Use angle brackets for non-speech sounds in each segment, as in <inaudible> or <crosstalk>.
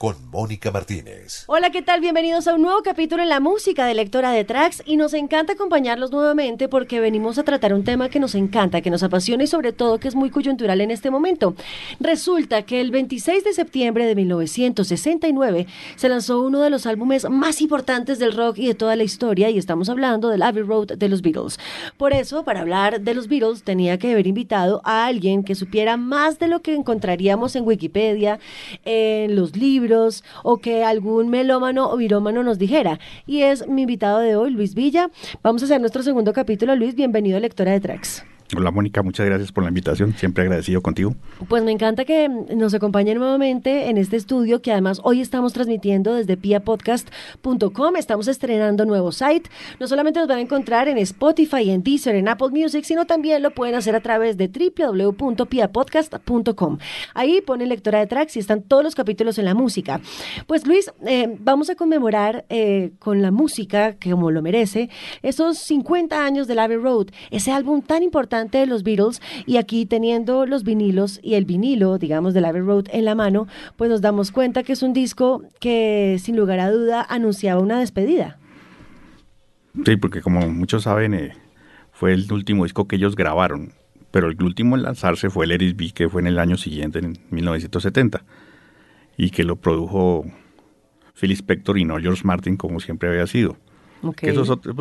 con Mónica Martínez. Hola, ¿qué tal? Bienvenidos a un nuevo capítulo en la música de Lectora de Tracks y nos encanta acompañarlos nuevamente porque venimos a tratar un tema que nos encanta, que nos apasiona y sobre todo que es muy coyuntural en este momento. Resulta que el 26 de septiembre de 1969 se lanzó uno de los álbumes más importantes del rock y de toda la historia y estamos hablando del Abbey Road de los Beatles. Por eso, para hablar de los Beatles tenía que haber invitado a alguien que supiera más de lo que encontraríamos en Wikipedia, en los libros, o que algún melómano o virómano nos dijera. Y es mi invitado de hoy, Luis Villa. Vamos a hacer nuestro segundo capítulo. Luis, bienvenido Lectora de Tracks. Hola Mónica, muchas gracias por la invitación, siempre agradecido contigo. Pues me encanta que nos acompañen nuevamente en este estudio que además hoy estamos transmitiendo desde piapodcast.com, estamos estrenando nuevo site, no solamente nos van a encontrar en Spotify, en Deezer, en Apple Music, sino también lo pueden hacer a través de www.piapodcast.com. Ahí ponen lectora de tracks y están todos los capítulos en la música. Pues Luis, eh, vamos a conmemorar eh, con la música, que como lo merece, esos 50 años del Abbey Road, ese álbum tan importante de los Beatles y aquí teniendo los vinilos y el vinilo, digamos, de Abbey Road en la mano, pues nos damos cuenta que es un disco que sin lugar a duda anunciaba una despedida. Sí, porque como muchos saben, eh, fue el último disco que ellos grabaron, pero el último en lanzarse fue el Eris B, que fue en el año siguiente, en 1970, y que lo produjo Phil Spector y no George Martin, como siempre había sido. Eso es, otra,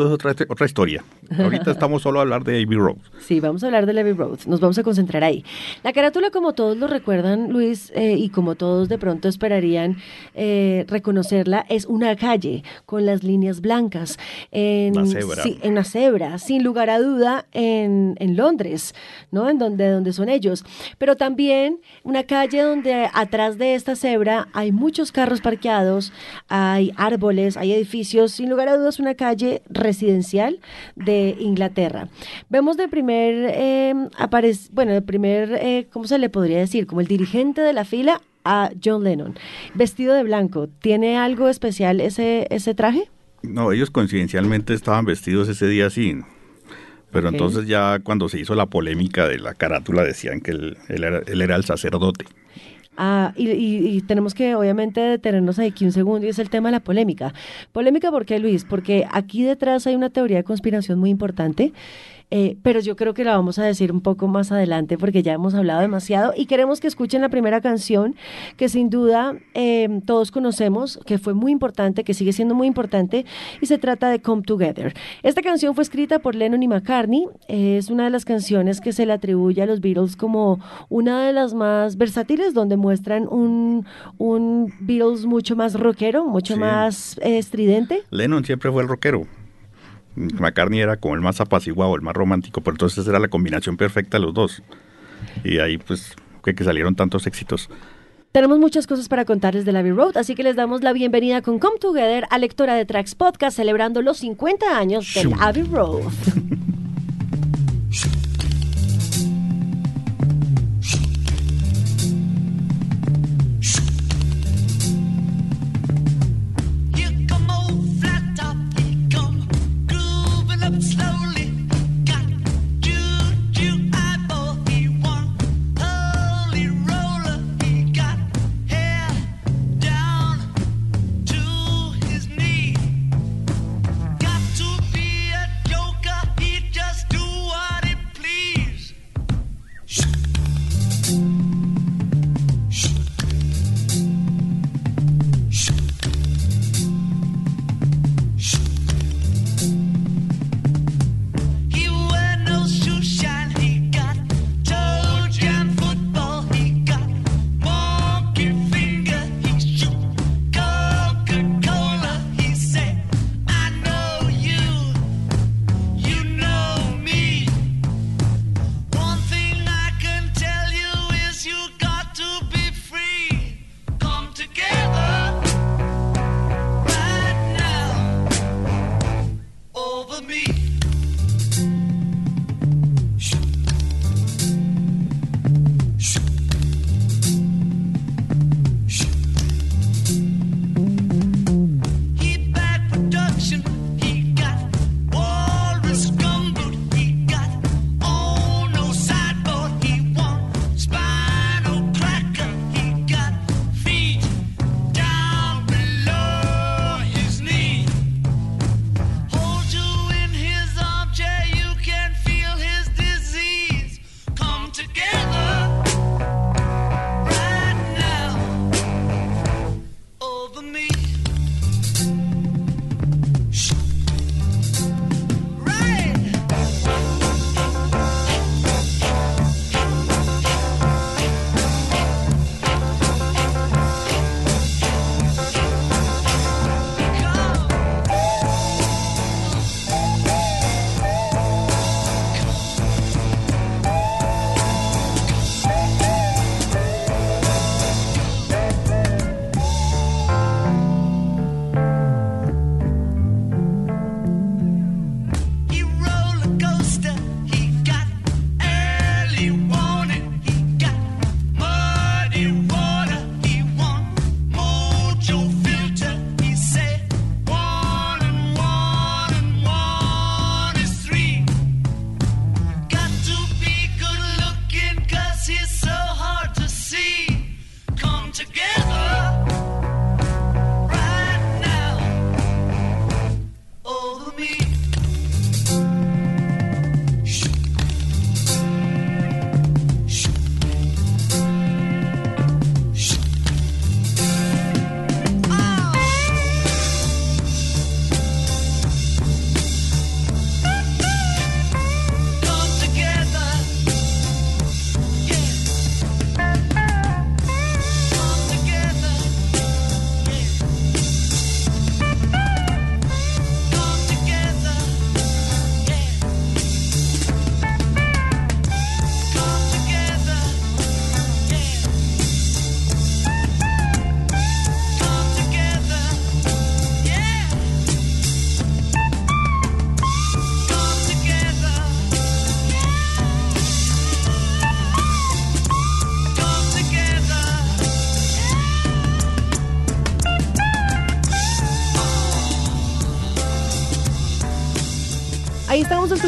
otra, historia. Ahorita <laughs> estamos solo a hablar de Abbey Road. Sí, vamos a hablar de Abbey Road. Nos vamos a concentrar ahí. La carátula, como todos lo recuerdan, Luis, eh, y como todos de pronto esperarían eh, reconocerla, es una calle con las líneas blancas. En, una cebra. Sí, en una cebra, sin lugar a duda, en, en Londres, ¿no? En donde, donde son ellos. Pero también una calle donde atrás de esta cebra hay muchos carros parqueados, hay árboles, hay edificios. Sin lugar a dudas, una calle residencial de Inglaterra. Vemos de primer, eh, bueno, de primer, eh, ¿cómo se le podría decir? Como el dirigente de la fila a John Lennon, vestido de blanco. ¿Tiene algo especial ese, ese traje? No, ellos coincidencialmente estaban vestidos ese día así. Pero entonces ya cuando se hizo la polémica de la carátula decían que él, era, él era el sacerdote. Ah, y, tenemos que obviamente detenernos aquí un segundo y es el tema de la polémica. Polémica, ¿por qué, Luis? Porque aquí detrás hay una teoría de conspiración muy importante eh, pero yo creo que la vamos a decir un poco más adelante porque ya hemos hablado demasiado y queremos que escuchen la primera canción que sin duda em, todos conocemos, que fue muy importante, que sigue siendo muy importante y se trata de Come Together. Esta canción fue escrita por Lennon y McCartney, es una de las canciones que se le atribuye a los Beatles como una de las más versátiles donde muestran un, un Beatles mucho más rockero, mucho más eh, estridente. Lennon siempre fue el rockero. McCartney era como el más apaciguado, el más romántico, pero entonces era la combinación perfecta de los dos. Y ahí pues que, que salieron tantos éxitos. Tenemos muchas cosas para contarles de Abbey Road, así que les damos la bienvenida con Come Together a Lectora de Tracks Podcast, celebrando los 50 años del Abbey Road. <laughs>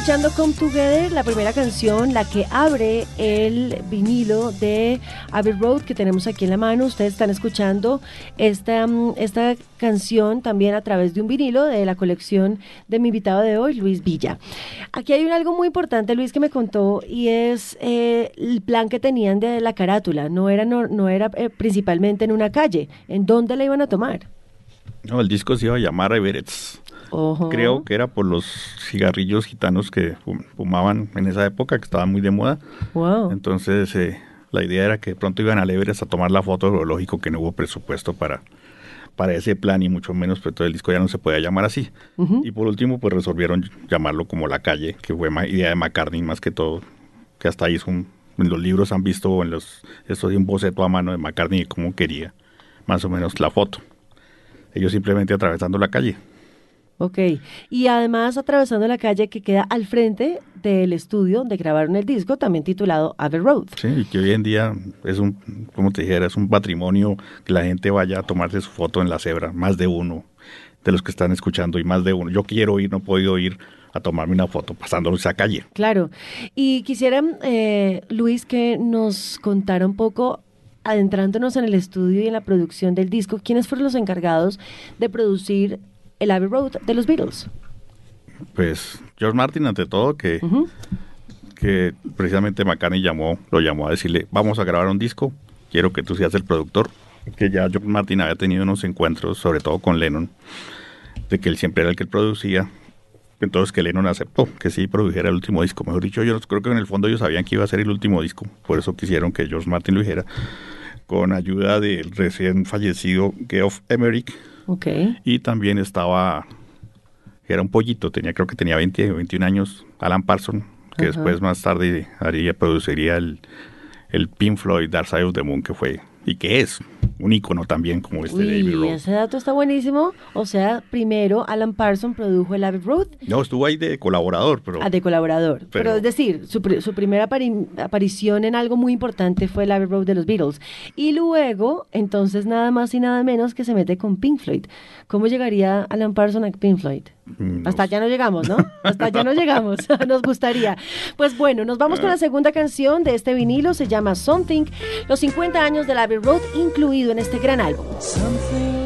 escuchando Come Together, la primera canción, la que abre el vinilo de Abbey Road que tenemos aquí en la mano. Ustedes están escuchando esta, mm, esta canción también a través de un vinilo de la colección de mi invitado de hoy, Luis Villa. Aquí hay un algo muy importante, Luis, que me contó y es eh, el plan que tenían de la carátula. No era, no, era eh, principalmente en una calle. ¿En dónde la iban a tomar? No, el disco se iba a llamar Everett's. Creo que era por los cigarrillos gitanos que fumaban en esa época, que estaban muy de moda. Entonces, eh, la idea era que pronto iban a Everest a tomar la foto, pero lógico que no hubo presupuesto para, para ese plan y mucho menos, pues todo el disco ya no se podía llamar así. Y por último, pues resolvieron llamarlo como La Calle, que fue idea de McCartney más que todo, que hasta ahí en los libros han visto en los esto de un boceto a mano de McCartney cómo quería más o menos la foto. Ellos simplemente atravesando la calle. Ok, y además atravesando la calle que queda al frente del estudio donde grabaron el disco, también titulado Abbey Road. Sí, y que hoy en día es un, como te dijera, es un patrimonio que la gente vaya a tomarse su foto en la cebra, más de uno de los que están escuchando y más de uno. Yo quiero ir, no he podido ir a tomarme una foto pasando esa calle. Claro, y quisiera, eh, Luis, que nos contara un poco adentrándonos en el estudio y en la producción del disco, ¿quiénes fueron los encargados de producir el Abbey Road de los Beatles? Pues George Martin, ante todo, que, que precisamente McCartney llamó, lo llamó a decirle, vamos a grabar un disco, quiero que tú seas el productor. Que ya George Martin había tenido unos encuentros, sobre todo con Lennon, de que él siempre era el que producía. Entonces que Lennon aceptó que sí produjera el último disco. Mejor dicho, yo creo que en el fondo ellos sabían que iba a ser el último disco. Por eso quisieron que George Martin lo dijera. Con ayuda del recién fallecido Geoff Emerick, y también estaba, era un pollito, tenía creo que tenía 20 o 21 años, Alan Parsons, que después más tarde haría, produciría el, el Pink Floyd Dark Side of the Moon, que fue, y que es un icono también como este David Road. Ese dato está buenísimo. O sea, primero Alan Parsons produjo el Abbey Road. No, estuvo ahí de colaborador, pero. Ah, de colaborador. Pero, es decir, su, su primera aparición en algo muy importante fue el Abbey Road de los Beatles. Y luego, entonces, nada más y nada menos que se mete con Pink Floyd. ¿Cómo llegaría Alan Parsons a Pink Floyd? Mm, Hasta allá no llegamos, ¿no? Hasta allá no <laughs> llegamos. <laughs> Nos gustaría. Pues bueno, nos vamos con la segunda canción de este vinilo. Se llama Something. Los 50 años del Abbey Road, incluido en este gran álbum. Something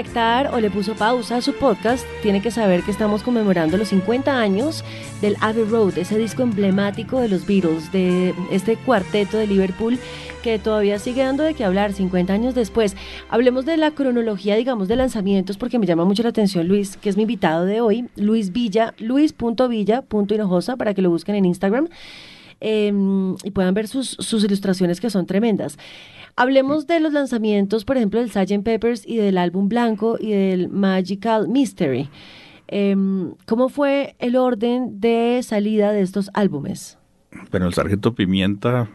Conectar o le puso pausa a su podcast, tiene que saber que estamos conmemorando los 50 años del Abbey Road, ese disco emblemático de los Beatles, de este cuarteto de Liverpool que todavía sigue dando de qué hablar 50 años después. Hablemos de la cronología, digamos, de lanzamientos, porque me llama mucho la atención Luis, que es mi invitado de hoy, Luis Villa, luis.villa.hinojosa, para que lo busquen en Instagram eh, y puedan ver sus, sus ilustraciones que son tremendas. Hablemos de los lanzamientos, por ejemplo, del Sgt. Peppers y del álbum blanco y del Magical Mystery. Em, ¿Cómo fue el orden de salida de estos álbumes? Bueno, el Sargento Pimienta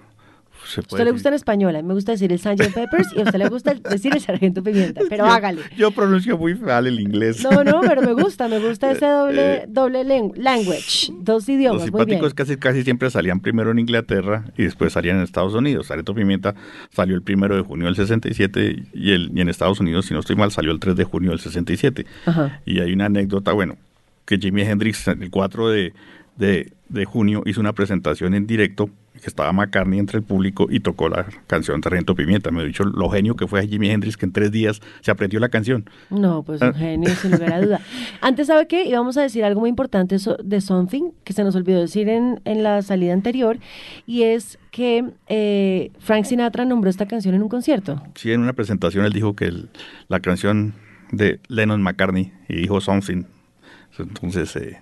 se A puede usted le gusta en español, a mí me gusta decir el Sgt. Peppers y a usted le gusta decir el Sargento Pimienta, pero Yo- hágale. Yo pronuncio muy mal el inglés. No, no, pero me gusta, me gusta <laughs> ese doble, Eh, doble language, dos idiomas, Los muy bien. simpáticos casi, casi siempre salían primero en Inglaterra y después salían en Estados Unidos. Sargento Pimienta salió el primero de junio del 67 y, el, y en Estados Unidos, si no estoy mal, salió el 3 de junio del 67. Ajá. Y hay una anécdota, bueno, que Jimi Hendrix el 4 de, de, de junio hizo una presentación en directo, que estaba McCartney entre el público y tocó la canción Sargento Pimienta. Me he dicho lo genio que fue Jimi Hendrix, que en tres días se aprendió la canción. No, pues un Ah. genio, sin lugar a duda. <laughs> Antes, ¿sabe qué? Íbamos a decir algo muy importante de Something, que se nos olvidó decir en, en la salida anterior, y es que eh, Frank Sinatra nombró esta canción en un concierto. Sí, en una presentación él dijo que el- la canción de Lennon McCartney y dijo Something. Entonces, eh,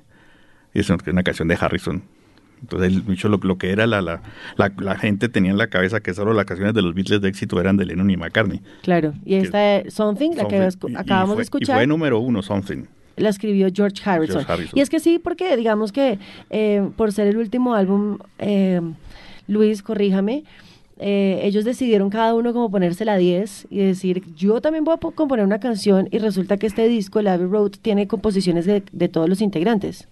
es una canción de Harrison. Entonces, él dicho lo, lo que era la, la, la, la gente tenía en la cabeza que solo las canciones de los Beatles de éxito eran de Lennon y McCartney. Claro, y esta de Something, la que Something. Y- y acabamos fue- de escuchar, Y fue número uno, Something. la escribió George Harrison. George Harrison. Y es que sí, porque digamos que eh, por ser el último álbum, eh, Luis, corríjame, eh, ellos decidieron cada uno como ponerse la 10 y decir, yo también voy a po- componer una canción y resulta que este disco, el Abbey Road, tiene composiciones de, de todos los integrantes.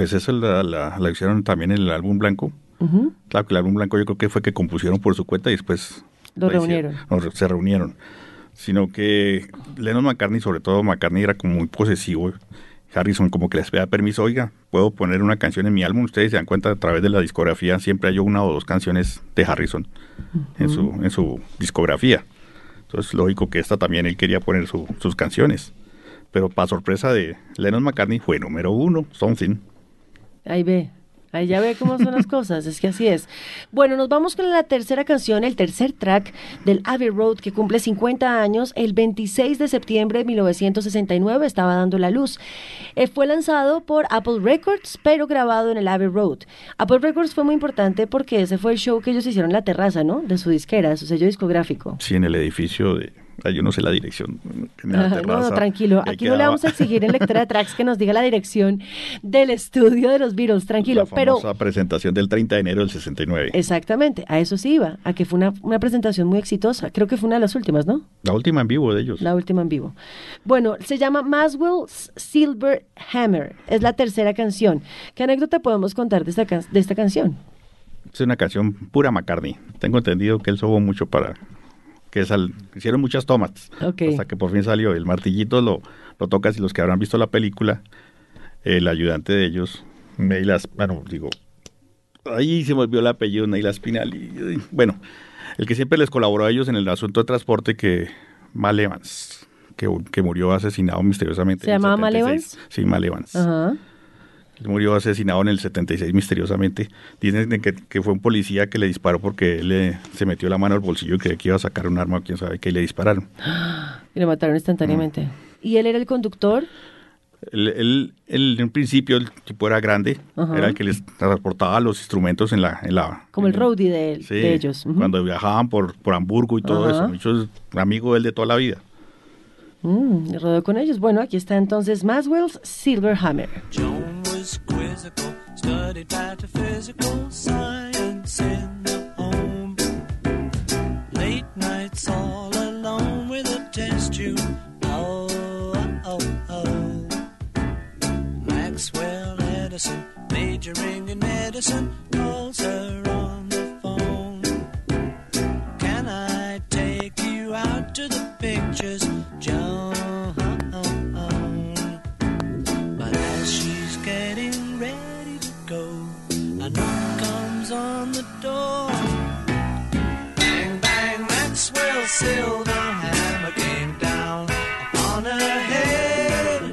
Pues eso la, la, la hicieron también en el álbum blanco. Ujú. Claro que el álbum blanco yo creo que fue que compusieron por su cuenta y después Lo hicieron. reunieron. Re- se reunieron. Sino que Lennon McCartney, sobre todo McCartney, era como muy posesivo. Harrison como que les pedía permiso, oiga, puedo poner una canción en mi álbum. Ustedes se dan cuenta a través de la discografía, siempre hay una o dos canciones de Harrison en, su, en su discografía. Entonces, lógico que esta también él quería poner su- sus canciones. Pero para sorpresa de Lennon McCartney fue número uno, Something. Ahí ve. Ahí ya ve cómo son las <laughs> cosas, es que así es. Bueno, nos vamos con la tercera canción, el tercer track del Abbey Road, que cumple 50 años. El 26 de septiembre de 1969 estaba dando la luz. Eh, fue lanzado por Apple Records, pero grabado en el Abbey Road. Apple Records fue muy importante porque ese fue el show que ellos hicieron en la terraza, ¿no? De su disquera, su sello discográfico. Sí, en el edificio de, yo no sé la dirección. en la Ajá, No, no, tranquilo. Aquí no le vamos a exigir en lectora de tracks que nos diga la dirección del estudio de los Beatles. Tranquilo. La Pero famosa presentación del 30 de enero del 69. exactamente, a eso sí iba. A que fue una, una presentación muy exitosa. Creo que fue una de las últimas, ¿no? La última en vivo de ellos. La última en vivo. Bueno, se llama Maswell's Silver Hammer. Es la tercera canción. ¿Qué anécdota podemos contar de esta, can- de esta canción? Es una canción pura McCartney. Tengo entendido que él sobó mucho para que sal- hicieron muchas tomas Ok. hasta que por fin salió. El martillito lo, lo tocas y los que habrán visto la película, el ayudante de ellos, Neil As- bueno, digo, ahí se me olvidó el apellido, Neil Aspinall. y- y- bueno, el que siempre les colaboró a ellos en el asunto de transporte que Mal Evans, que, que murió asesinado misteriosamente. ¿Se llamaba Mal 76. Sí, Mal Evans. Ajá. Él murió asesinado en el 76 misteriosamente. Dicen de que, que fue un policía que le disparó porque él le- se metió la mano al bolsillo y creía que iba a sacar un arma, quién sabe qué, y le dispararon. <gasps> Y lo mataron instantáneamente. ¿Y él era el conductor? Él, él- él, en un principio el tipo era grande, Ajá. era el que les transportaba los instrumentos en la... En la Como el roadie de, él- Sí, de ellos. Cuando viajaban por, por Hamburgo y todo Ajá. eso. Muchos amigos de él de toda la vida. Mm, rodó con ellos. Bueno, aquí está entonces Maswell's Silver Hammer. Was quizzical, studied metaphysical science in the home. Late nights all alone with a test tube. Oh, oh, oh. Maxwell Edison, majoring in medicine, calls her on the phone. Can I take you out to the pictures, silver hammer came down upon her head.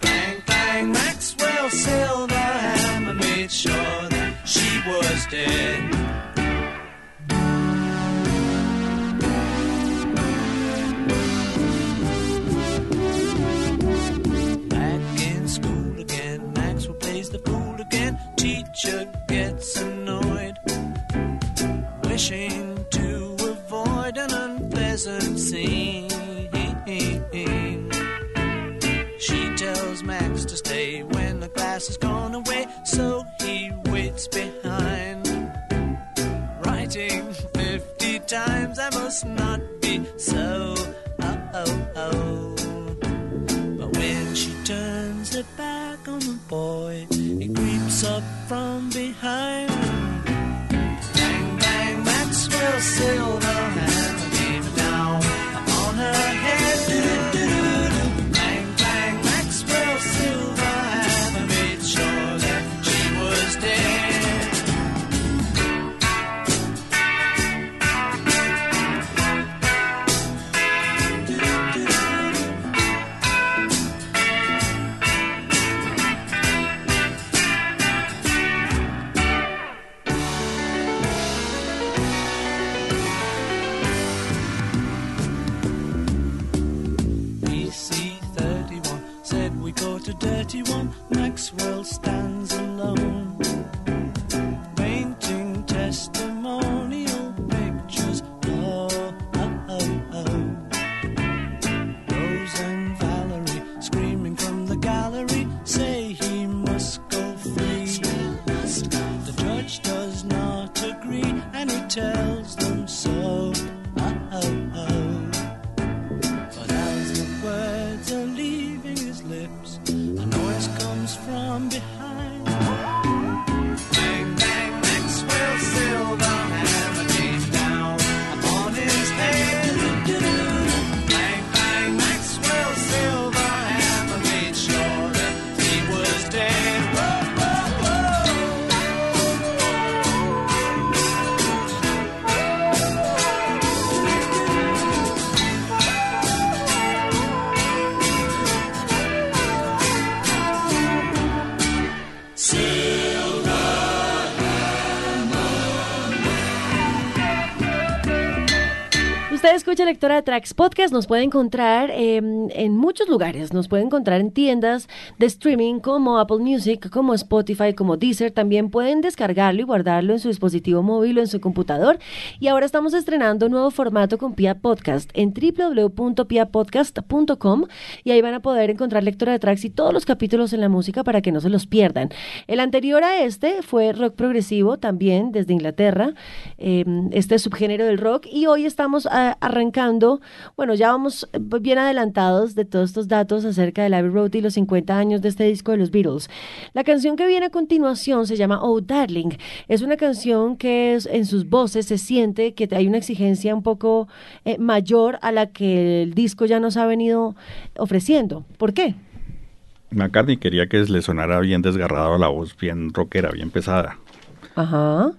Bang, bang, Maxwell's silver hammer made sure that she was dead. Back in school again, Maxwell plays the fool again. Teacher gets annoyed, has gone away, so he waits behind. Writing 50 times, I must not be so. Oh, oh, oh. But when she turns her back on the boy, he creeps up from behind. Bang, bang, Maxwell silver escucha Lectora de Tracks Podcast, nos puede encontrar eh, en muchos lugares, nos puede encontrar en tiendas de streaming como Apple Music, como Spotify, como Deezer, también pueden descargarlo y guardarlo en su dispositivo móvil o en su computador. Y ahora estamos estrenando un nuevo formato con Pia Podcast en www.piapodcast.com y ahí van a poder encontrar Lectora de Tracks y todos los capítulos en la música para que no se los pierdan. El anterior a este fue rock progresivo, también desde Inglaterra, eh, este subgénero del rock, y hoy estamos a- arrancando, bueno, ya vamos eh, bien adelantados de todos estos datos acerca del Abbey Road y los 50 años de este disco de los Beatles. La canción que viene a continuación se llama Oh Darling. Es una canción que es- en sus voces se siente que hay una exigencia un poco eh, mayor a la que el disco ya nos ha venido ofreciendo. ¿Por qué? McCartney quería que le sonara bien desgarrado la voz, bien rockera, bien pesada. Ajá.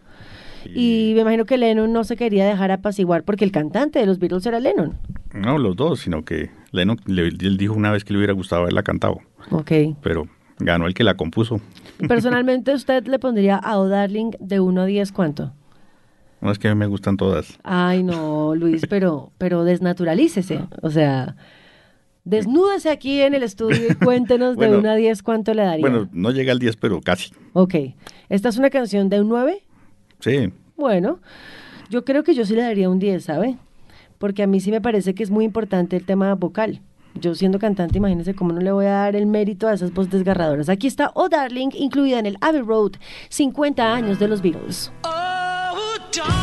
Y me imagino que Lennon no se quería dejar apaciguar porque el cantante de los Beatles era Lennon. No los dos, sino que Lennon le, él dijo una vez que le hubiera gustado haberla cantado, Ok. pero ganó el que la compuso. Personalmente, <laughs> ¿usted le pondría a Oh Darling de 1 a 10 cuánto? No es que a mí me gustan todas. Ay, no, Luis, <laughs> pero, pero desnaturalícese. O sea, desnúdese aquí en el estudio y cuéntenos de <laughs> Bueno, 1 a 10 cuánto le daría. Bueno, no llega al 10, pero casi. Ok. ¿Esta es una canción de un 9? Sí, Bueno, yo creo que yo sí le daría un 10, ¿sabe? Porque a mí sí me parece que es muy importante el tema vocal. Yo siendo cantante, imagínense cómo no le voy a dar el mérito a esas voces desgarradoras. Aquí está Oh Darling, incluida en el Abbey Road, 50 años de los Beatles. Oh, darling,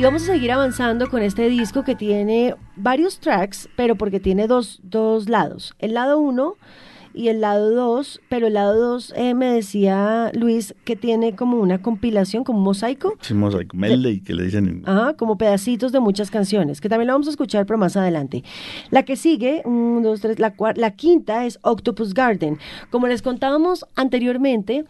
Y vamos a seguir avanzando con este disco que tiene varios tracks, pero porque tiene dos, dos lados. El lado uno y el lado 2, pero el lado 2 eh, me decía Luis que tiene como una compilación, como un mosaico. Sí, mosaico, medley, que le dicen. en- Ajá, como pedacitos de muchas canciones, que también la vamos a escuchar, pero más adelante. La que sigue, un, dos, tres, la, la quinta es Octopus Garden. Como les contábamos anteriormente,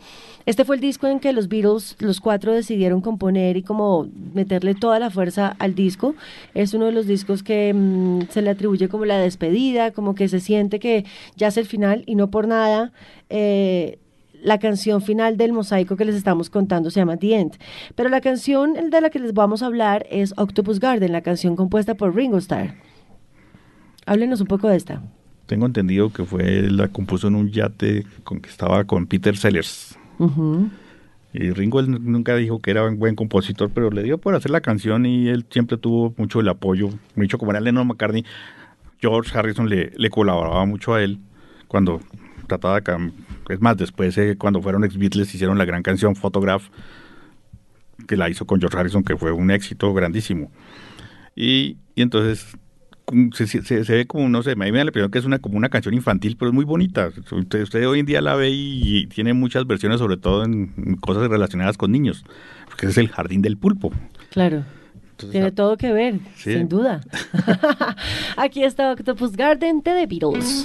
este fue el disco en que los Beatles, los cuatro, decidieron componer y como meterle toda la fuerza al disco. Es uno de los discos que mm, se le atribuye como la despedida, como que se siente que ya es el final y no por nada. eh, la canción final del mosaico que les estamos contando se llama The End. Pero la canción de la que les vamos a hablar es Octopus Garden, la canción compuesta por Ringo Starr. Háblenos un poco de esta. Tengo entendido que fue la compuso en un yate con que estaba con Peter Sellers. Y Ringo él nunca dijo que era un buen compositor, pero le dio por hacer la canción y él siempre tuvo mucho el apoyo, mucho como era Lennon McCartney. George Harrison le, le colaboraba mucho a él cuando trataba Es más, después eh, cuando fueron ex Beatles hicieron la gran canción Photograph, que la hizo con George Harrison, que fue un éxito grandísimo. Y, y entonces cum- se, se- se ve como, no sé, me da la impresión que es una, como una canción infantil, pero es muy bonita. Usted, usted hoy en día la ve y, y tiene muchas versiones, sobre todo en, cosas relacionadas con niños, porque es el jardín del pulpo. Claro. Entonces, Tiene todo que ver, Sí. sin duda. <laughs> Aquí está Octopus Garden de The Beatles.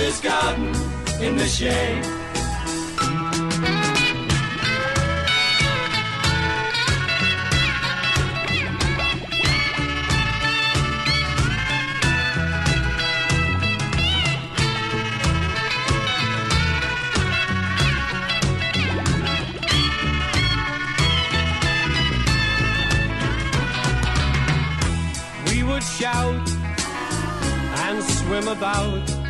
octopus's garden in the shade. We would shout and swim about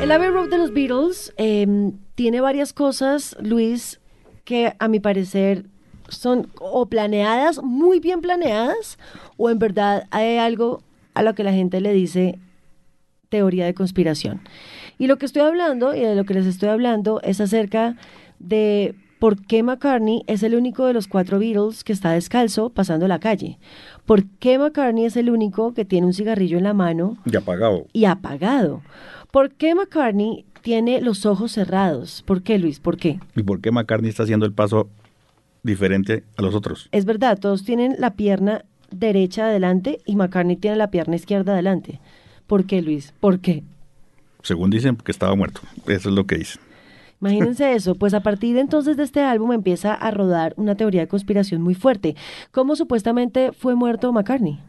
El Abbey Road de los Beatles eh, tiene varias cosas, Luis, que a mi parecer son o planeadas, muy bien planeadas, o en verdad hay algo a lo que la gente le dice teoría de conspiración. Y lo que estoy hablando, y de lo que les estoy hablando, es acerca de por qué McCartney es el único de los cuatro Beatles que está descalzo pasando la calle. ¿Por qué McCartney es el único que tiene un cigarrillo en la mano Y apagado. y apagado. ¿Por qué McCartney tiene los ojos cerrados? ¿Por qué, Luis? ¿Por qué? ¿Y por qué McCartney está haciendo el paso diferente a los otros? Es verdad, todos tienen la pierna derecha adelante y McCartney tiene la pierna izquierda adelante. ¿Por qué, Luis? ¿Por qué? Según dicen, que estaba muerto. Eso es lo que dicen. Imagínense <laughs> eso, pues a partir de entonces de este álbum empieza a rodar una teoría de conspiración muy fuerte. ¿Cómo supuestamente fue muerto McCartney?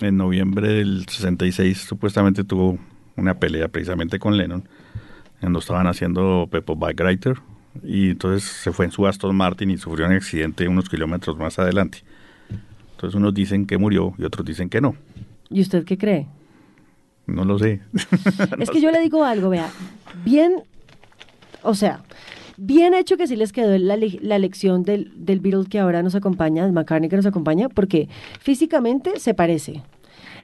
En noviembre del 66 supuestamente tuvo una pelea precisamente con Lennon, cuando estaban haciendo Peppo Bike y entonces se fue en su Aston Martin y sufrió un accidente unos kilómetros más adelante. Entonces unos dicen que murió y otros dicen que no. ¿Y usted qué cree? No lo sé. <laughs> es que yo le digo algo, vea, bien o sea, bien hecho que sí les quedó la, la elección del, del Beatle que ahora nos acompaña, el McCartney que nos acompaña, porque físicamente se parece.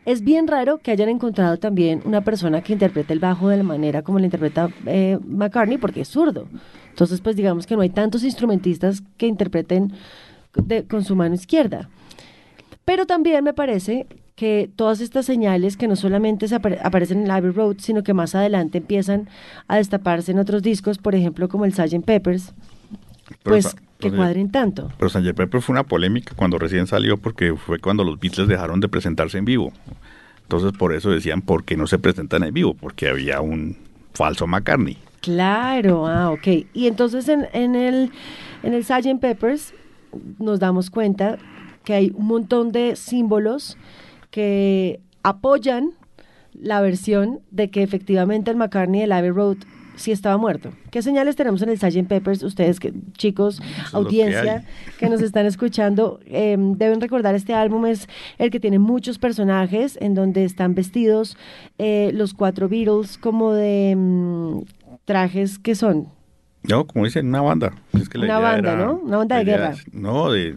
Es bien raro que hayan encontrado también una persona que interprete el bajo de la manera como lo interpreta eh, McCartney, porque es zurdo. Entonces, pues digamos que no hay tantos instrumentistas que interpreten con su mano izquierda. Pero también me parece que todas estas señales que no solamente se aparecen en Abbey Road, sino que más adelante empiezan a destaparse en otros discos, por ejemplo, como el Sgt. Peppers, pues que cuadren tanto. Pero Sgt. Peppers fue una polémica cuando recién salió porque fue cuando los Beatles dejaron de presentarse en vivo. Entonces por eso decían, ¿por qué no se presentan en vivo? Porque había un falso McCartney. Claro, ah, ok. Y entonces en, en el, en el Sgt. Peppers nos damos cuenta que hay un montón de símbolos que apoyan la versión de que efectivamente el McCartney del Abbey Road sí estaba muerto. ¿Qué señales tenemos en el Sgt. Peppers? Ustedes, que, chicos, audiencia que, nos <laughs> están escuchando, em, deben recordar este álbum es el que tiene muchos personajes en donde están vestidos eh, los cuatro Beatles como de em, trajes que son. No, como dicen, una banda. una banda, ¿no? Una banda de guerra. no, de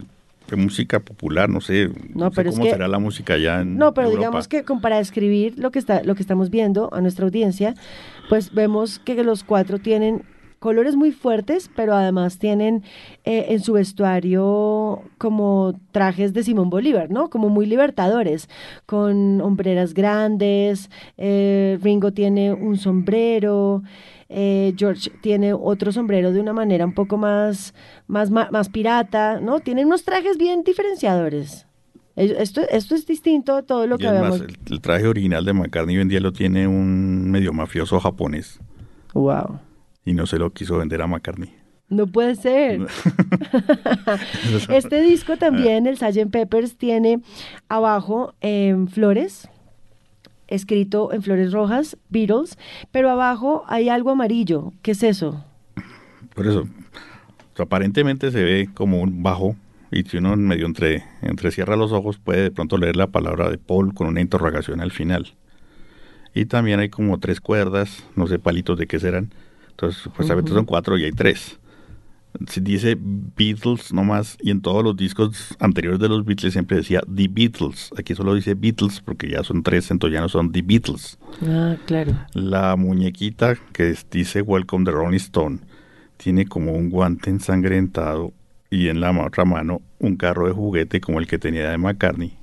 música popular, no sé, no, sé cómo será la música ya en No, pero digamos que para describir lo que está lo que estamos viendo a nuestra audiencia, pues vemos que los cuatro tienen colores muy fuertes, pero además tienen eh, en su vestuario como trajes de Simón Bolívar, ¿no? Como muy libertadores, con hombreras grandes, eh, Ringo tiene un sombrero, eh, George tiene otro sombrero de una manera un poco más, más, más, pirata, ¿no? Tienen unos trajes bien diferenciadores. Esto, esto es distinto a todo lo que habíamos... el, traje original de McCartney hoy en día lo tiene un medio mafioso japonés. Wow. Y no se lo quiso vender a McCartney. No puede ser. <laughs> este disco también, el Sgt. Peppers, tiene abajo en flores, escrito en flores rojas, Beatles, pero abajo hay algo amarillo. ¿Qué es eso? Por eso, aparentemente se ve como un bajo y si uno medio entre, cierra los ojos puede de pronto leer la palabra de Paul con una interrogación al final. Y también hay como tres cuerdas, no sé palitos de qué serán. Entonces, pues uh son cuatro y hay tres dice Beatles nomás y en todos los discos anteriores de los Beatles siempre decía The Beatles. Aquí solo dice Beatles porque ya son tres, entonces ya no son The Beatles. Ah, claro. La muñequita que dice Welcome the Rolling Stone tiene como un guante ensangrentado y en la otra mano un carro de juguete como el que tenía de McCartney.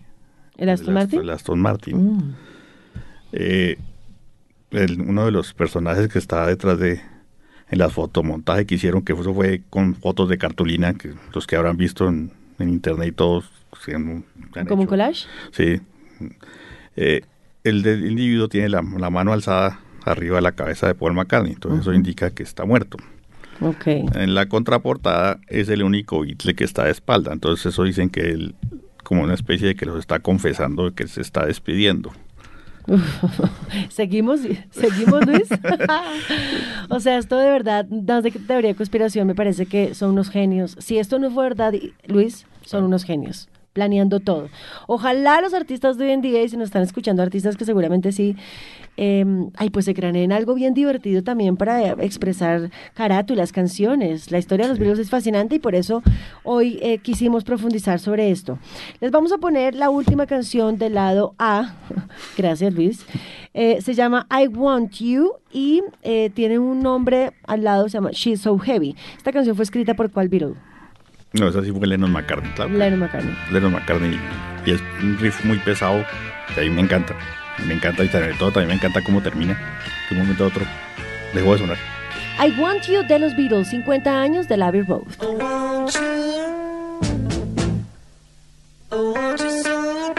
¿El Aston Martin? El Aston Martin. Mm. Eh, uno de los personajes que estaba detrás de, en las fotomontajes que hicieron, que eso fue con fotos de cartulina, que los que habrán visto en, internet y todos. ¿Como un collage? Sí. Eh, el, individuo tiene la, mano alzada arriba de la cabeza de Paul McCartney, entonces eso indica que está muerto. Okay. En la contraportada es el único Beatle que está de espalda, entonces eso dicen que él, como una especie de que los está confesando que se está despidiendo. <laughs> seguimos, seguimos, Luis. <laughs> o sea, esto de verdad, de teoría de conspiración, me parece que son unos genios. Si esto no fue verdad, Luis, son unos genios planeando todo. Ojalá los artistas de hoy en día, y si nos están escuchando artistas que seguramente sí, eh, ay, pues se en algo bien divertido también para expresar carátulas, canciones. La historia de los Beatles es fascinante y por eso hoy eh, quisimos profundizar sobre esto. Les vamos a poner la última canción del lado A. <laughs> Gracias, Luis. Eh, se llama I Want You y eh, tiene un nombre al lado, se llama She's So Heavy. Esta canción fue escrita por cuál Beatle? No, esa sí fue Lennon McCartney, claro. Lennon McCartney. Lennon McCartney. Y es un riff muy pesado, que a mí me encanta. Me encanta y sobre todo también me encanta cómo termina. De un momento a otro dejó de sonar. I Want You de los Beatles, 50 años de Abbey Road. I want you. I want you so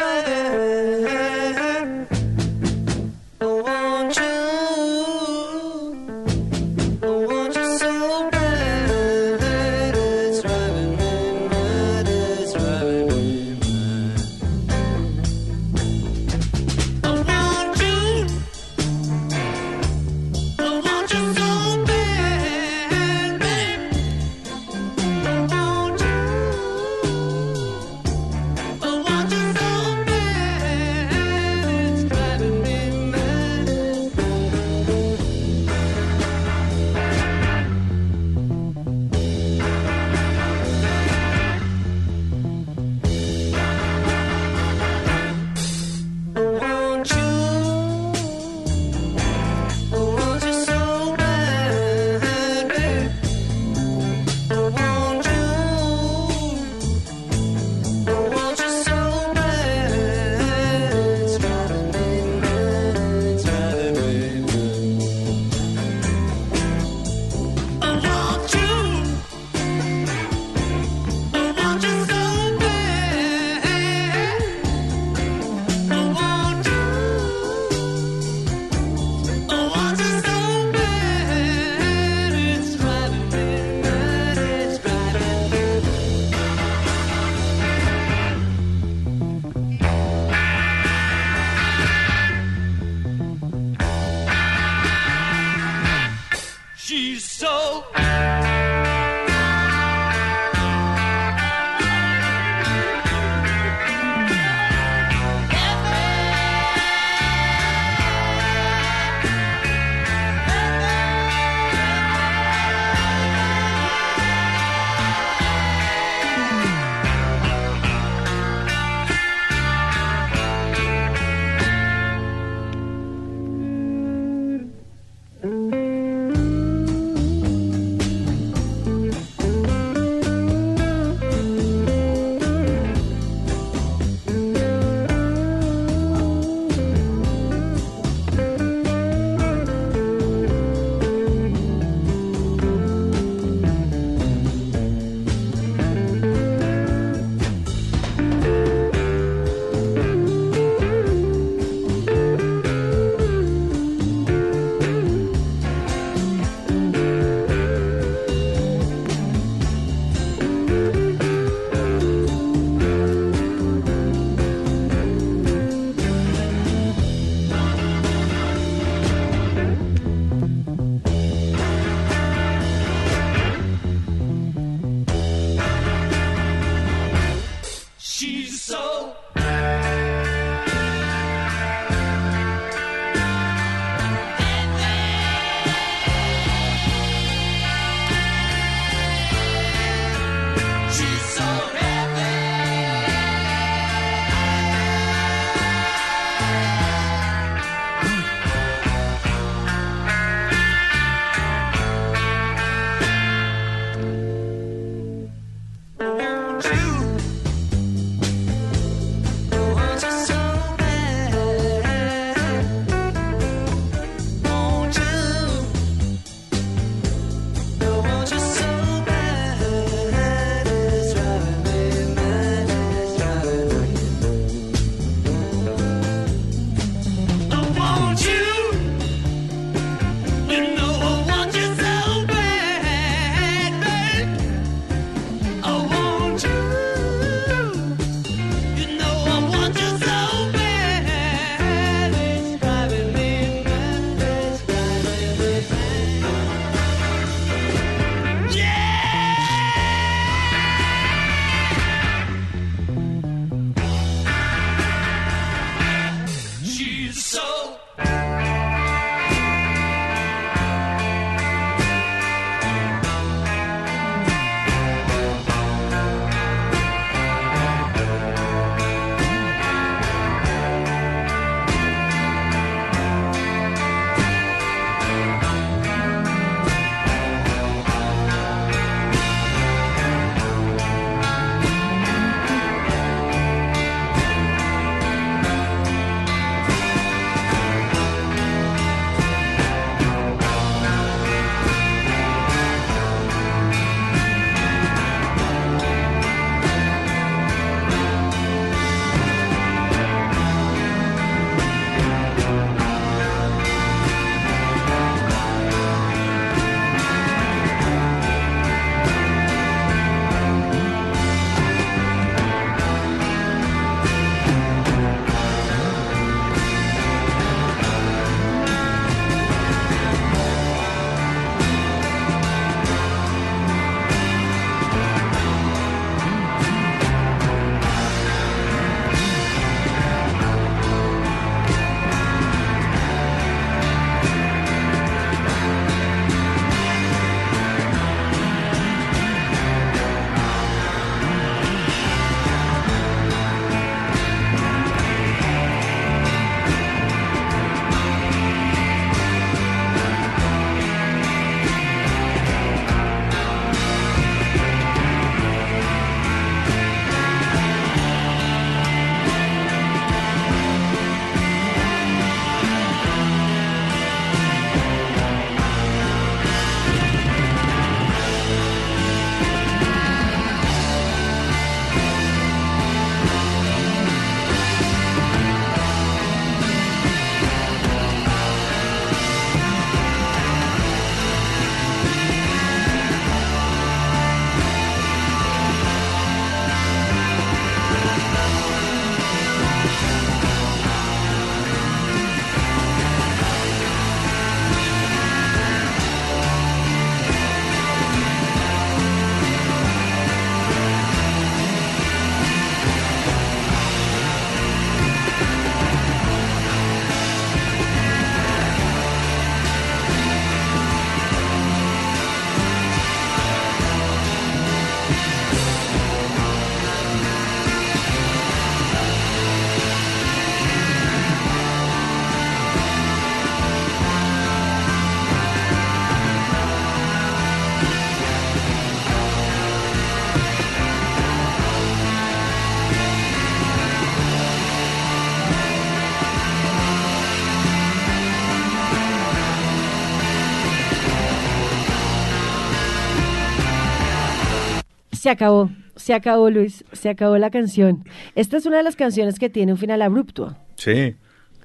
Se acabó, se acabó Luis, se acabó la canción. Esta es una de las canciones que tiene un final abrupto. Sí.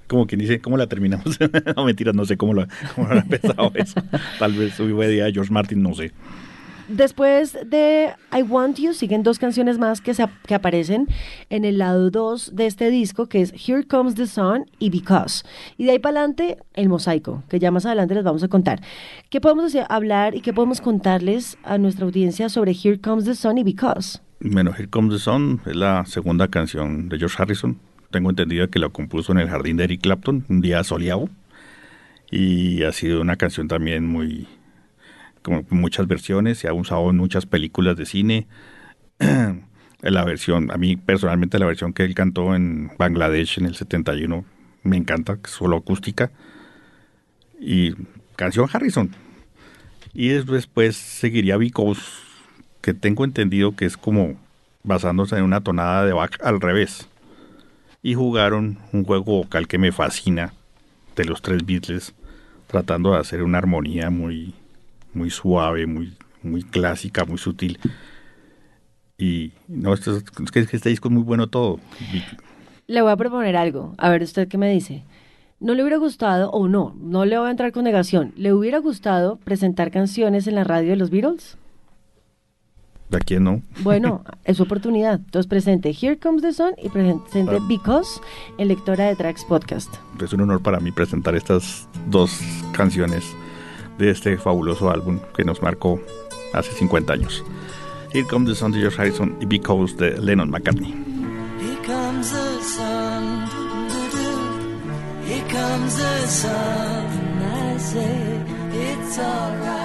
Como quien dice, ¿cómo la terminamos? <laughs> no, mentiras, no sé cómo lo, cómo lo ha empezado eso. <laughs> Tal vez hubo idea de George Martin, no sé. Después de I Want You siguen dos canciones más que, se, que aparecen en el lado 2 de este disco, que es Here Comes the Sun y Because. Y de ahí para adelante, el mosaico, que ya más adelante les vamos a contar. ¿Qué podemos hablar y qué podemos contarles a nuestra audiencia sobre Here Comes the Sun y Because? Bueno, Here Comes the Sun es la segunda canción de George Harrison. Tengo entendido que la compuso en el jardín de Eric Clapton, un día soleado. Y ha sido una canción también muy, como muchas versiones, se ha usado en muchas películas de cine. <clears throat> la versión, a mí personalmente la versión que él cantó en Bangladesh en el 71 me encanta, solo acústica. Y canción Harrison. Y después seguiría Because, que tengo entendido que es como basándose en una tonada de Bach al revés. Y jugaron un juego vocal que me fascina de los tres Beatles, tratando de hacer una armonía muy, muy suave, muy, muy clásica, muy sutil. Y no, esto es, que este disco es muy bueno todo. Le voy a proponer algo, a ver usted qué me dice. ¿No le hubiera gustado, o no, no le voy a entrar con negación, ¿le hubiera gustado presentar canciones en la radio de los Beatles? ¿De quién no? Bueno, <laughs> es su oportunidad. Entonces presente Here Comes the Sun y presente Ah. Because en Lectora de Tracks Podcast. Es un honor para mí presentar estas dos canciones de este fabuloso álbum que nos marcó hace 50 años. Here Comes the Sun de George Harrison y Because de Lennon McCartney. Here comes the sun. Here comes the sun. I say it's alright.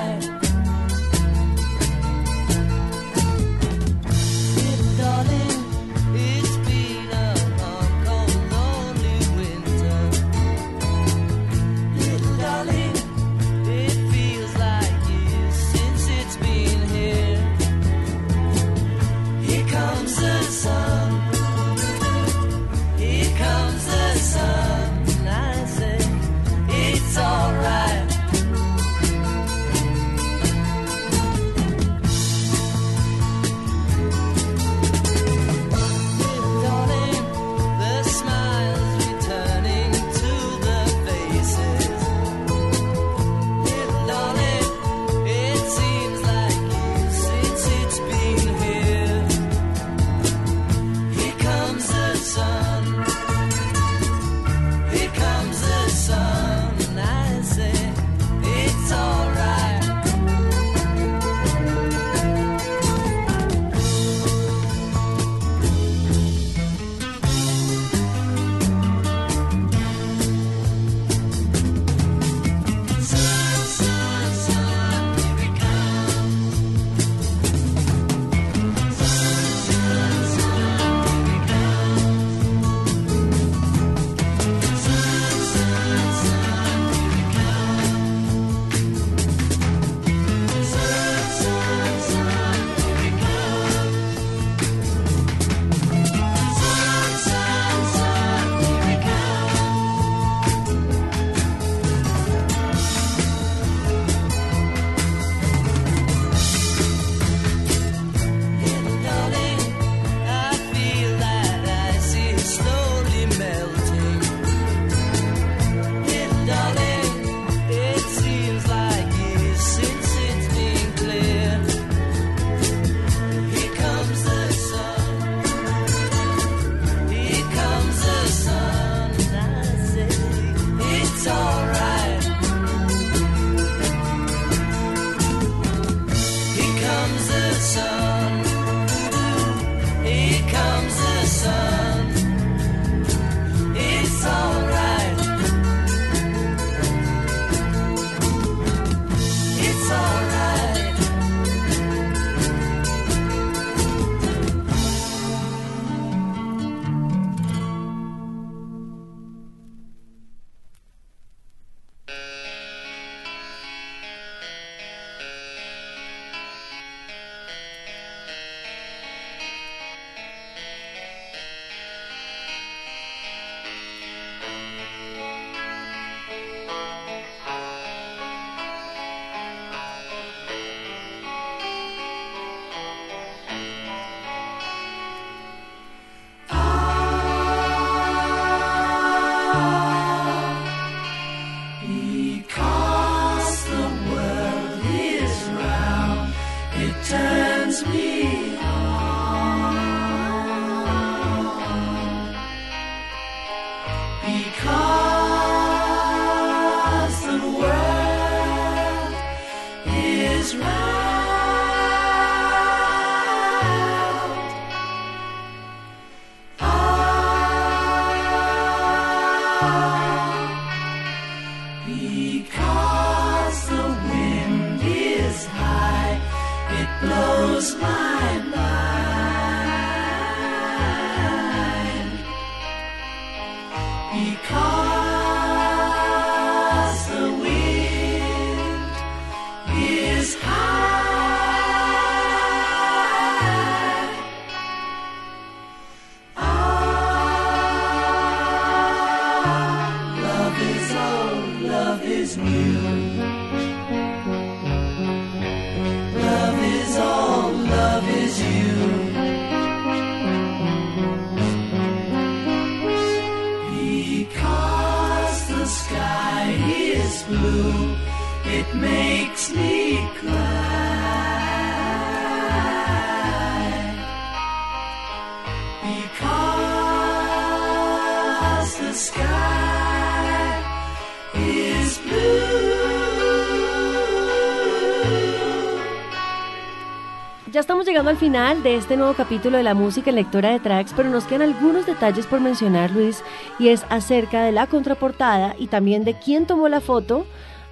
Llegando al final de este nuevo capítulo de la música en lectora de tracks, pero nos quedan algunos detalles por mencionar, Luis, y es acerca de la contraportada y también de quién tomó la foto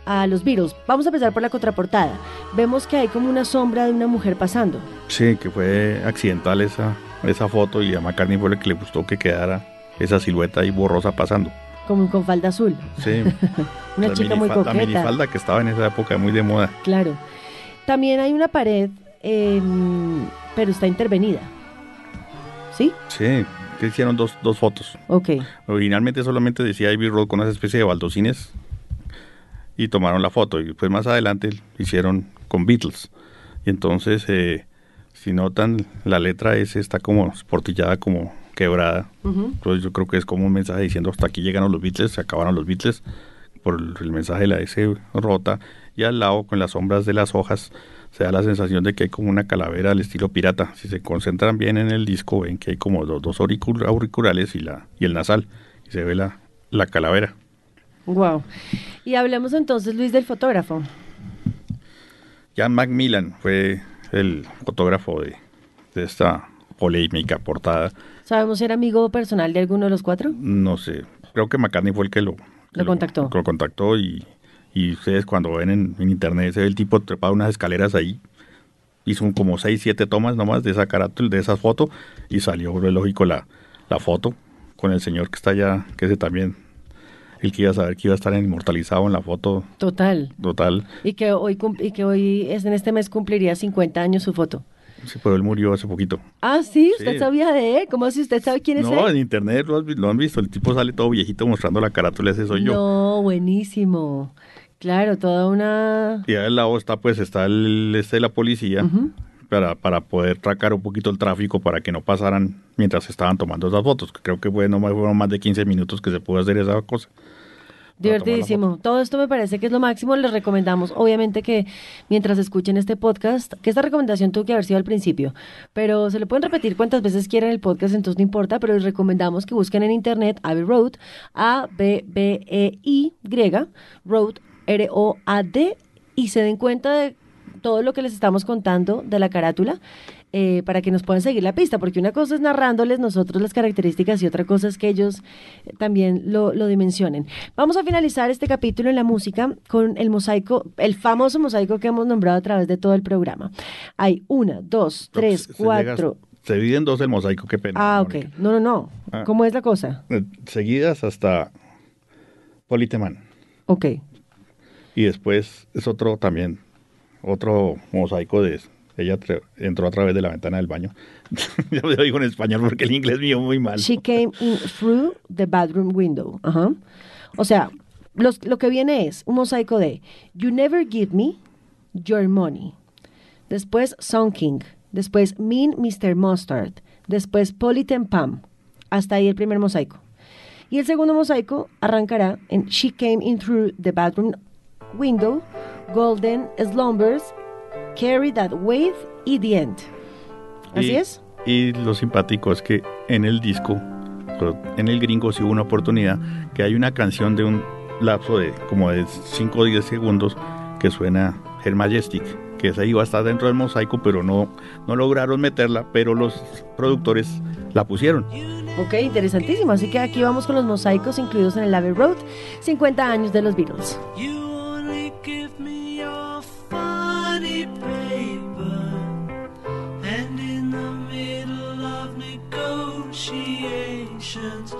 a los Beatles. Vamos a empezar por la contraportada. Vemos que hay como una sombra de una mujer pasando. Sí, que fue accidental esa, esa foto y a McCartney fue el que le gustó que quedara esa silueta ahí borrosa pasando. Como con falda azul. Sí. <laughs> Una La chica muy minifal- La coqueta. minifalda que estaba en esa época muy de moda. Claro. También hay una pared, eh, pero está intervenida. ¿Sí? Sí, que hicieron dos, dos fotos. Ok. Originalmente solamente decía Ivy Road con una especie de baldocines y tomaron la foto. Y después más adelante hicieron con Beatles. Y entonces, eh, si notan, la letra S está como esportillada, como quebrada. Ujú. Entonces yo creo que es como un mensaje diciendo hasta aquí llegaron los Beatles, se acabaron los Beatles por el, el mensaje de la S rota. Y al lado, con las sombras de las hojas, se da la sensación de que hay como una calavera al estilo pirata. Si se concentran bien en el disco, ven que hay como dos, dos auricul- auriculares y, la, y el nasal. Y se ve la, la calavera. Wow. Y hablemos entonces, Luis, del fotógrafo. Jan Macmillan fue el fotógrafo de, de esta polémica portada. ¿Sabemos si era amigo personal de alguno de los cuatro? No sé, creo que McCartney fue el que lo, que Lo contactó. Lo contactó y, y ustedes cuando ven en, en internet se ve el tipo trepado unas escaleras ahí. Hizo como 6, 7 tomas nomás de esa carátula, de esa foto y salió lógico la, la foto con el señor que está allá, que ese también, el que iba a saber que iba a estar inmortalizado en la foto Total. total. Y que hoy, y que hoy es, en este mes cumpliría 50 años su foto. Sí, pero él murió hace poquito. Ah, sí, usted Sí. sabía de él. ¿Cómo si usted sabe quién es No, él? en internet lo, has lo han visto. El tipo sale todo viejito mostrando la carátula, ese soy yo. No, buenísimo. Claro, toda una... Y al lado está, pues, está el este de la policía para, para poder tracar un poquito el tráfico para que no pasaran mientras estaban tomando esas fotos. que Creo que fue, no más- fueron más de 15 minutos que se pudo hacer esa cosa. Divertidísimo. Todo esto me parece que es lo máximo. Les recomendamos, obviamente, que mientras escuchen este podcast, que esta recomendación tuvo que haber sido al principio, pero se lo pueden repetir cuantas veces quieran el podcast, entonces no importa, pero les recomendamos que busquen en internet Abbey Road, A-B-B-E-Y, Road, R-O-A-D, y se den cuenta de todo lo que les estamos contando de la carátula. eh, para que nos puedan seguir la pista, porque una cosa es narrándoles nosotros las características y otra cosa es que ellos eh, también lo, lo dimensionen. Vamos a finalizar este capítulo en la música con el mosaico, el famoso mosaico que hemos nombrado a través de todo el programa. Hay una, dos, tres, Se- se llega- cuatro. Se divide en dos el mosaico, qué pena. Ah, ok. Mónica. No, no, no. Ah. ¿Cómo es la cosa? Eh, Seguidas hasta Politeman. Ok. Y después es otro también, otro mosaico de... Ella entró a través de la ventana del baño. <laughs> ya lo digo en español porque el inglés mío muy mal. She came in through the bedroom window. Ajá. O sea, los- lo que viene es un mosaico de You never give me your money. Después Song King. Después Mean Mr. Mustard. Después Politan Pam. Hasta ahí el primer mosaico. Y el segundo mosaico arrancará en She came in through the bedroom window. Golden slumbers. Carry that wave y the end. Así Y- es. Y lo simpático es que en el disco, en el gringo sí hubo una oportunidad, que hay una canción de un lapso de como de 5 o 10 segundos que suena Her Majestic, que esa iba a estar dentro del mosaico, pero no, no lograron meterla, pero los productores la pusieron. Ok, interesantísimo. Así que aquí vamos con los mosaicos incluidos en el Abbey Road, 50 años de los Beatles. give me your funny paper. And in the middle of negotiations.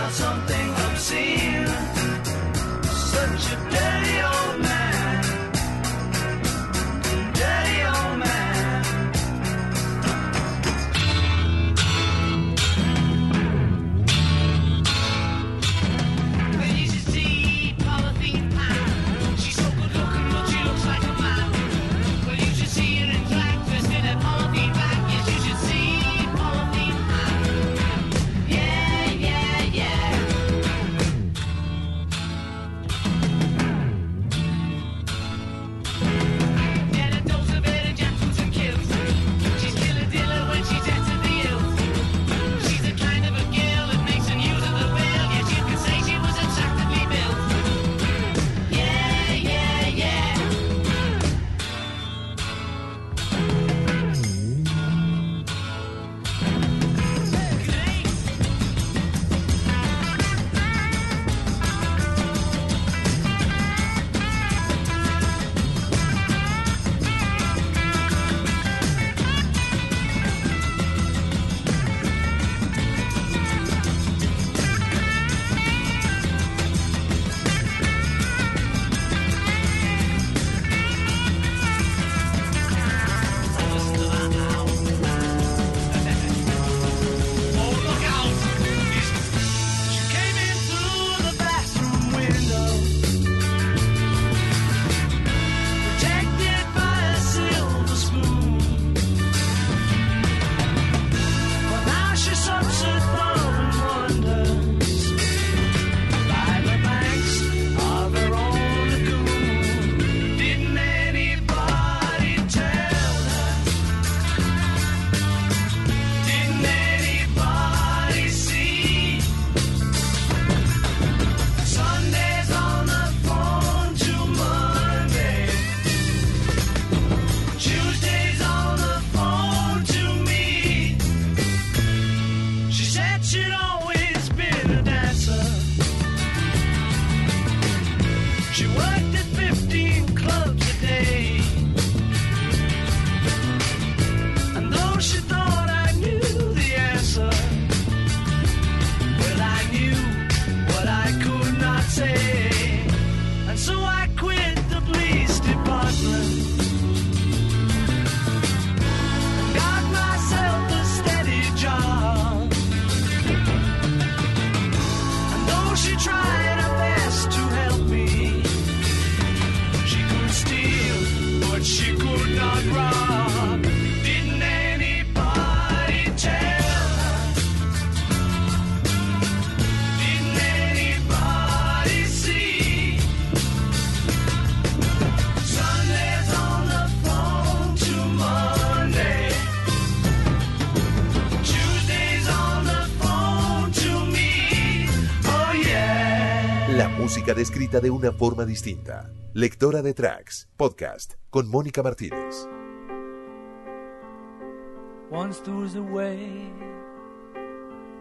about something. de una forma distinta. Lectora de Tracks, podcast con Mónica Martínez. Once there was a way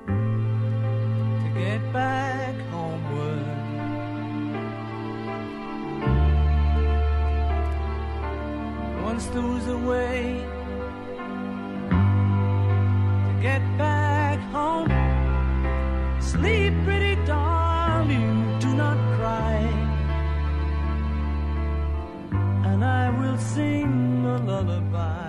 to get back homeward. Once there was a way to get back home. Sleep, pretty darling. and I will sing a lullaby.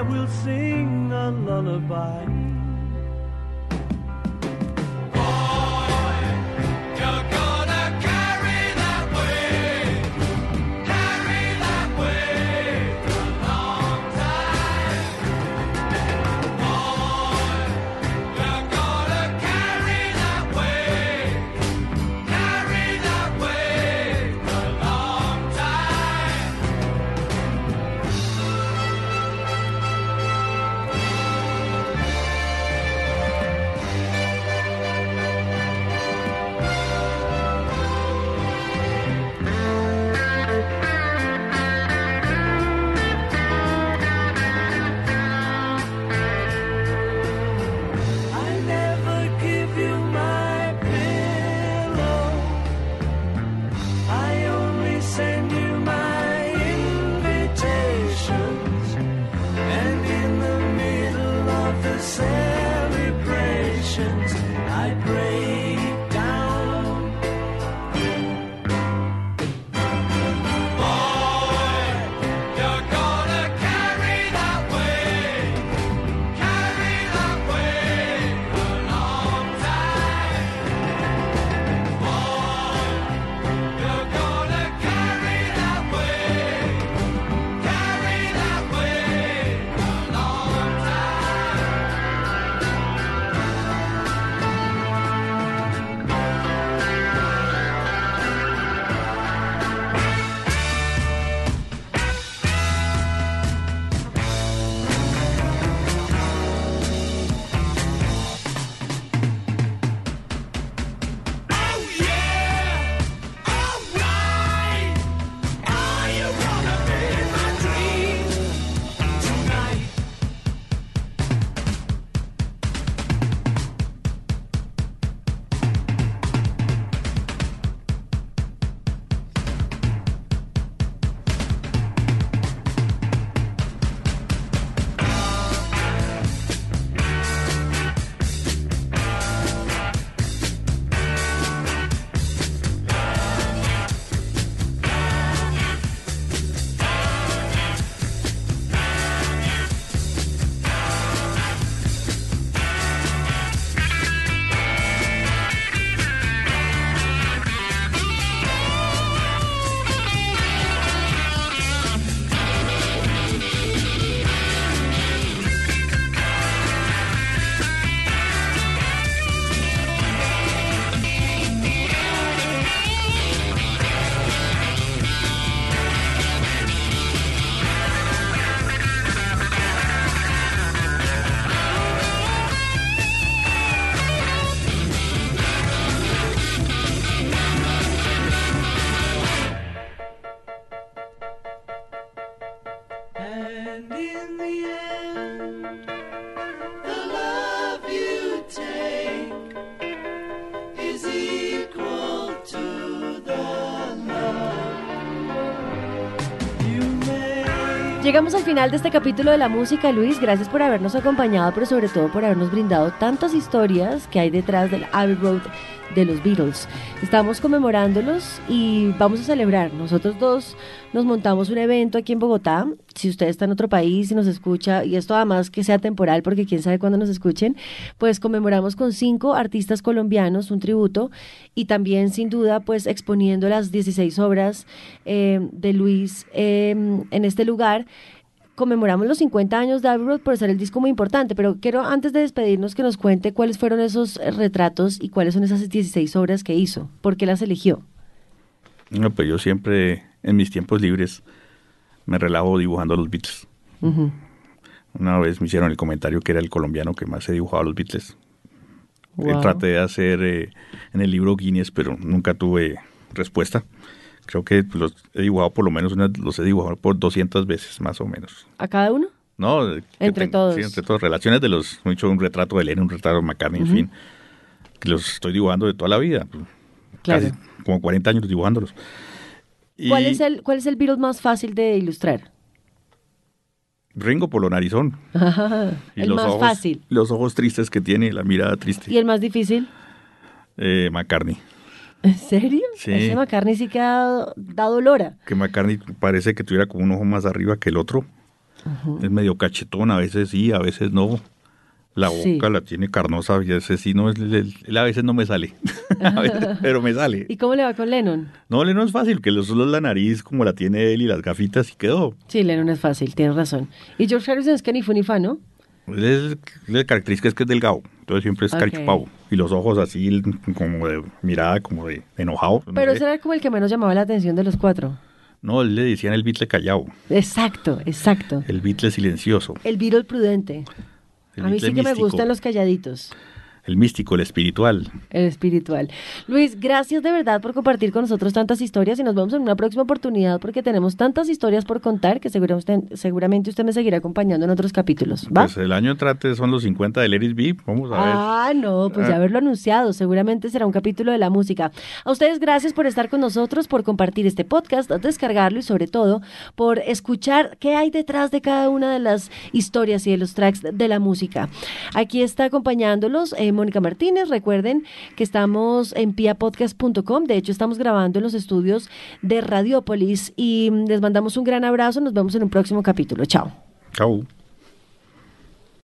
I will sing a lullaby. Llegamos al final de este capítulo de la música, Luis. Gracias por habernos acompañado, pero sobre todo por habernos brindado tantas historias que hay detrás del Abbey Road de los Beatles. Estamos conmemorándolos y vamos a celebrar. Nosotros dos nos montamos un evento aquí en Bogotá. Si usted está en otro país y nos escucha, y esto además que sea temporal porque quién sabe cuándo nos escuchen, pues conmemoramos con cinco artistas colombianos un tributo y también sin duda pues exponiendo las 16 obras eh, de Luis eh, en este lugar conmemoramos los 50 años de Abbey Road por ser el disco muy importante, pero quiero antes de despedirnos que nos cuente cuáles fueron esos eh, retratos y cuáles son esas 16 obras que hizo, por qué las eligió. No, pues yo siempre en mis tiempos libres me relajo dibujando a los Beatles. Una vez me hicieron el comentario que era el colombiano que más se dibujaba a los Beatles. Eh, Wow. traté de hacer eh, en el libro Guinness, pero nunca tuve respuesta. Creo que los he dibujado por lo menos unas, los he dibujado por 200 veces, más o menos. ¿A cada uno? No, que Entre tengo- todos. Sí, entre todos. Relaciones de los, he hecho un retrato de Lennon, un retrato de McCartney, en fin. Que los estoy dibujando de toda la vida. Claro. Casi como 40 años dibujándolos. Y ¿Cuál es el cuál es el Beatle más fácil de ilustrar? Ringo por lo narizón. <laughs> Y el los más ojos, fácil. Los ojos tristes que tiene, la mirada triste. ¿Y el más difícil? Eh, McCartney. ¿En serio? Sí. Ese McCartney sí que ha dado lora. Que McCartney parece que tuviera como un ojo más arriba que el otro. Es medio cachetón, a veces sí, a veces no. La boca Sí. la tiene carnosa y ese sí no él, a veces no me sale. <laughs> A veces, <laughs> pero me sale. ¿Y cómo le va con Lennon? No, no es fácil, que solo la nariz como la tiene él y las gafitas y quedó. Sí, Lennon es fácil, tienes razón. Y George Harrison es que ni fu ni fa, ¿no? Es, la característica es que es delgado, entonces siempre es Ok. carichupado. Y los ojos así como de mirada, como de enojado. no Pero sé. ese era como el que menos llamaba la atención de los cuatro. No, él le decían el bitle callado, Exacto, exacto. el bitle silencioso. El Beatle prudente. El A mí Beatle sí que me gustan los calladitos. El místico, el espiritual. El espiritual. Luis, gracias de verdad por compartir con nosotros tantas historias y nos vemos en una próxima oportunidad porque tenemos tantas historias por contar que usted- seguramente usted me seguirá acompañando en otros capítulos. ¿Va? Pues el año entrante son los 50 del Eris B. Vamos a ver. Ah, no, pues ya Ah. haberlo anunciado. Seguramente será un capítulo de la música. A ustedes gracias por estar con nosotros, por compartir este podcast, descargarlo y sobre todo por escuchar qué hay detrás de cada una de las historias y de los tracks de la música. Aquí está acompañándolos eh, Mónica Martínez. Recuerden que estamos en piapodcast.com. De hecho, estamos grabando en los estudios de Radiopolis y mm, les mandamos un gran abrazo. Nos vemos en un próximo capítulo. Chao. Chao.